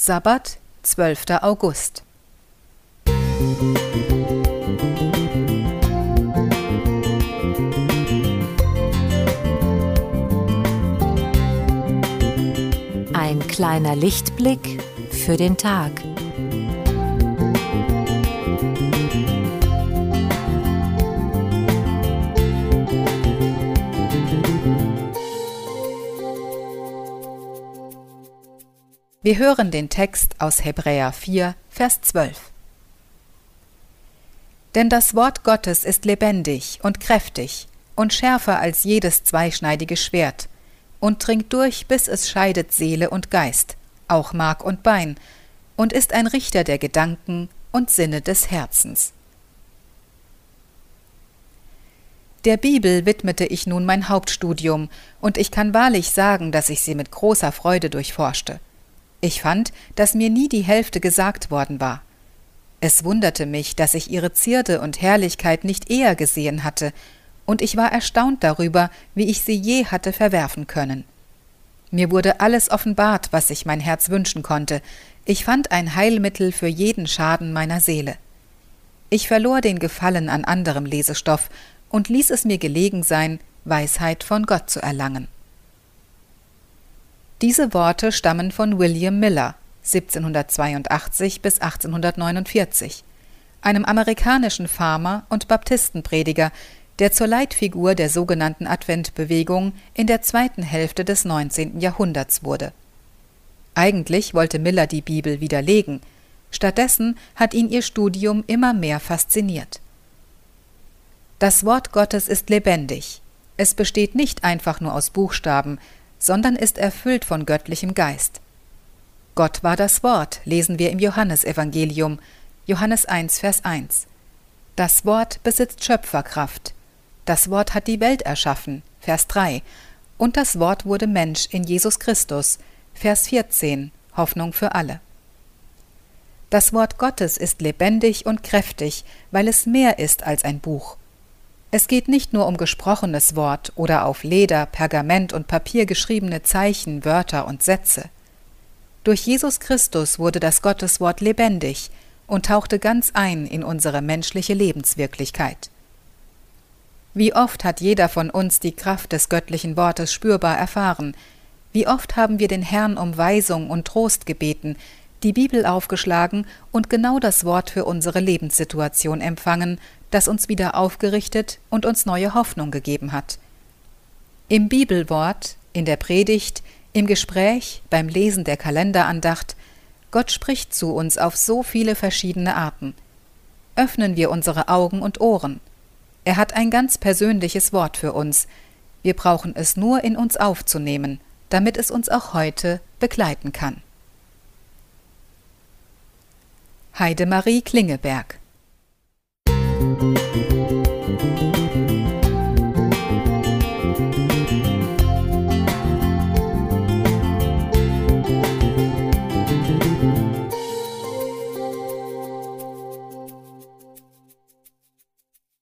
Sabbat, 12. August. Ein kleiner Lichtblick für den Tag. Wir hören den Text aus Hebräer 4, Vers 12. Denn das Wort Gottes ist lebendig und kräftig und schärfer als jedes zweischneidige Schwert und dringt durch, bis es scheidet Seele und Geist, auch Mark und Bein, und ist ein Richter der Gedanken und Sinne des Herzens. Der Bibel widmete ich nun mein Hauptstudium, und ich kann wahrlich sagen, dass ich sie mit großer Freude durchforschte. Ich fand, dass mir nie die Hälfte gesagt worden war. Es wunderte mich, dass ich ihre Zierde und Herrlichkeit nicht eher gesehen hatte, und ich war erstaunt darüber, wie ich sie je hatte verwerfen können. Mir wurde alles offenbart, was sich mein Herz wünschen konnte. Ich fand ein Heilmittel für jeden Schaden meiner Seele. Ich verlor den Gefallen an anderem Lesestoff und ließ es mir gelegen sein, Weisheit von Gott zu erlangen. Diese Worte stammen von William Miller 1782 bis 1849, einem amerikanischen Farmer und Baptistenprediger, der zur Leitfigur der sogenannten Adventbewegung in der zweiten Hälfte des 19. Jahrhunderts wurde. Eigentlich wollte Miller die Bibel widerlegen, stattdessen hat ihn ihr Studium immer mehr fasziniert. Das Wort Gottes ist lebendig. Es besteht nicht einfach nur aus Buchstaben, sondern ist erfüllt von göttlichem Geist. Gott war das Wort, lesen wir im Johannesevangelium, Johannes 1, Vers 1. Das Wort besitzt Schöpferkraft. Das Wort hat die Welt erschaffen, Vers 3. Und das Wort wurde Mensch in Jesus Christus, Vers 14, Hoffnung für alle. Das Wort Gottes ist lebendig und kräftig, weil es mehr ist als ein Buch. Es geht nicht nur um gesprochenes Wort oder auf Leder, Pergament und Papier geschriebene Zeichen, Wörter und Sätze. Durch Jesus Christus wurde das Gotteswort lebendig und tauchte ganz ein in unsere menschliche Lebenswirklichkeit. Wie oft hat jeder von uns die Kraft des göttlichen Wortes spürbar erfahren, wie oft haben wir den Herrn um Weisung und Trost gebeten, die Bibel aufgeschlagen und genau das Wort für unsere Lebenssituation empfangen, das uns wieder aufgerichtet und uns neue Hoffnung gegeben hat. Im Bibelwort, in der Predigt, im Gespräch, beim Lesen der Kalenderandacht, Gott spricht zu uns auf so viele verschiedene Arten. Öffnen wir unsere Augen und Ohren. Er hat ein ganz persönliches Wort für uns. Wir brauchen es nur in uns aufzunehmen, damit es uns auch heute begleiten kann. Heidemarie Klingeberg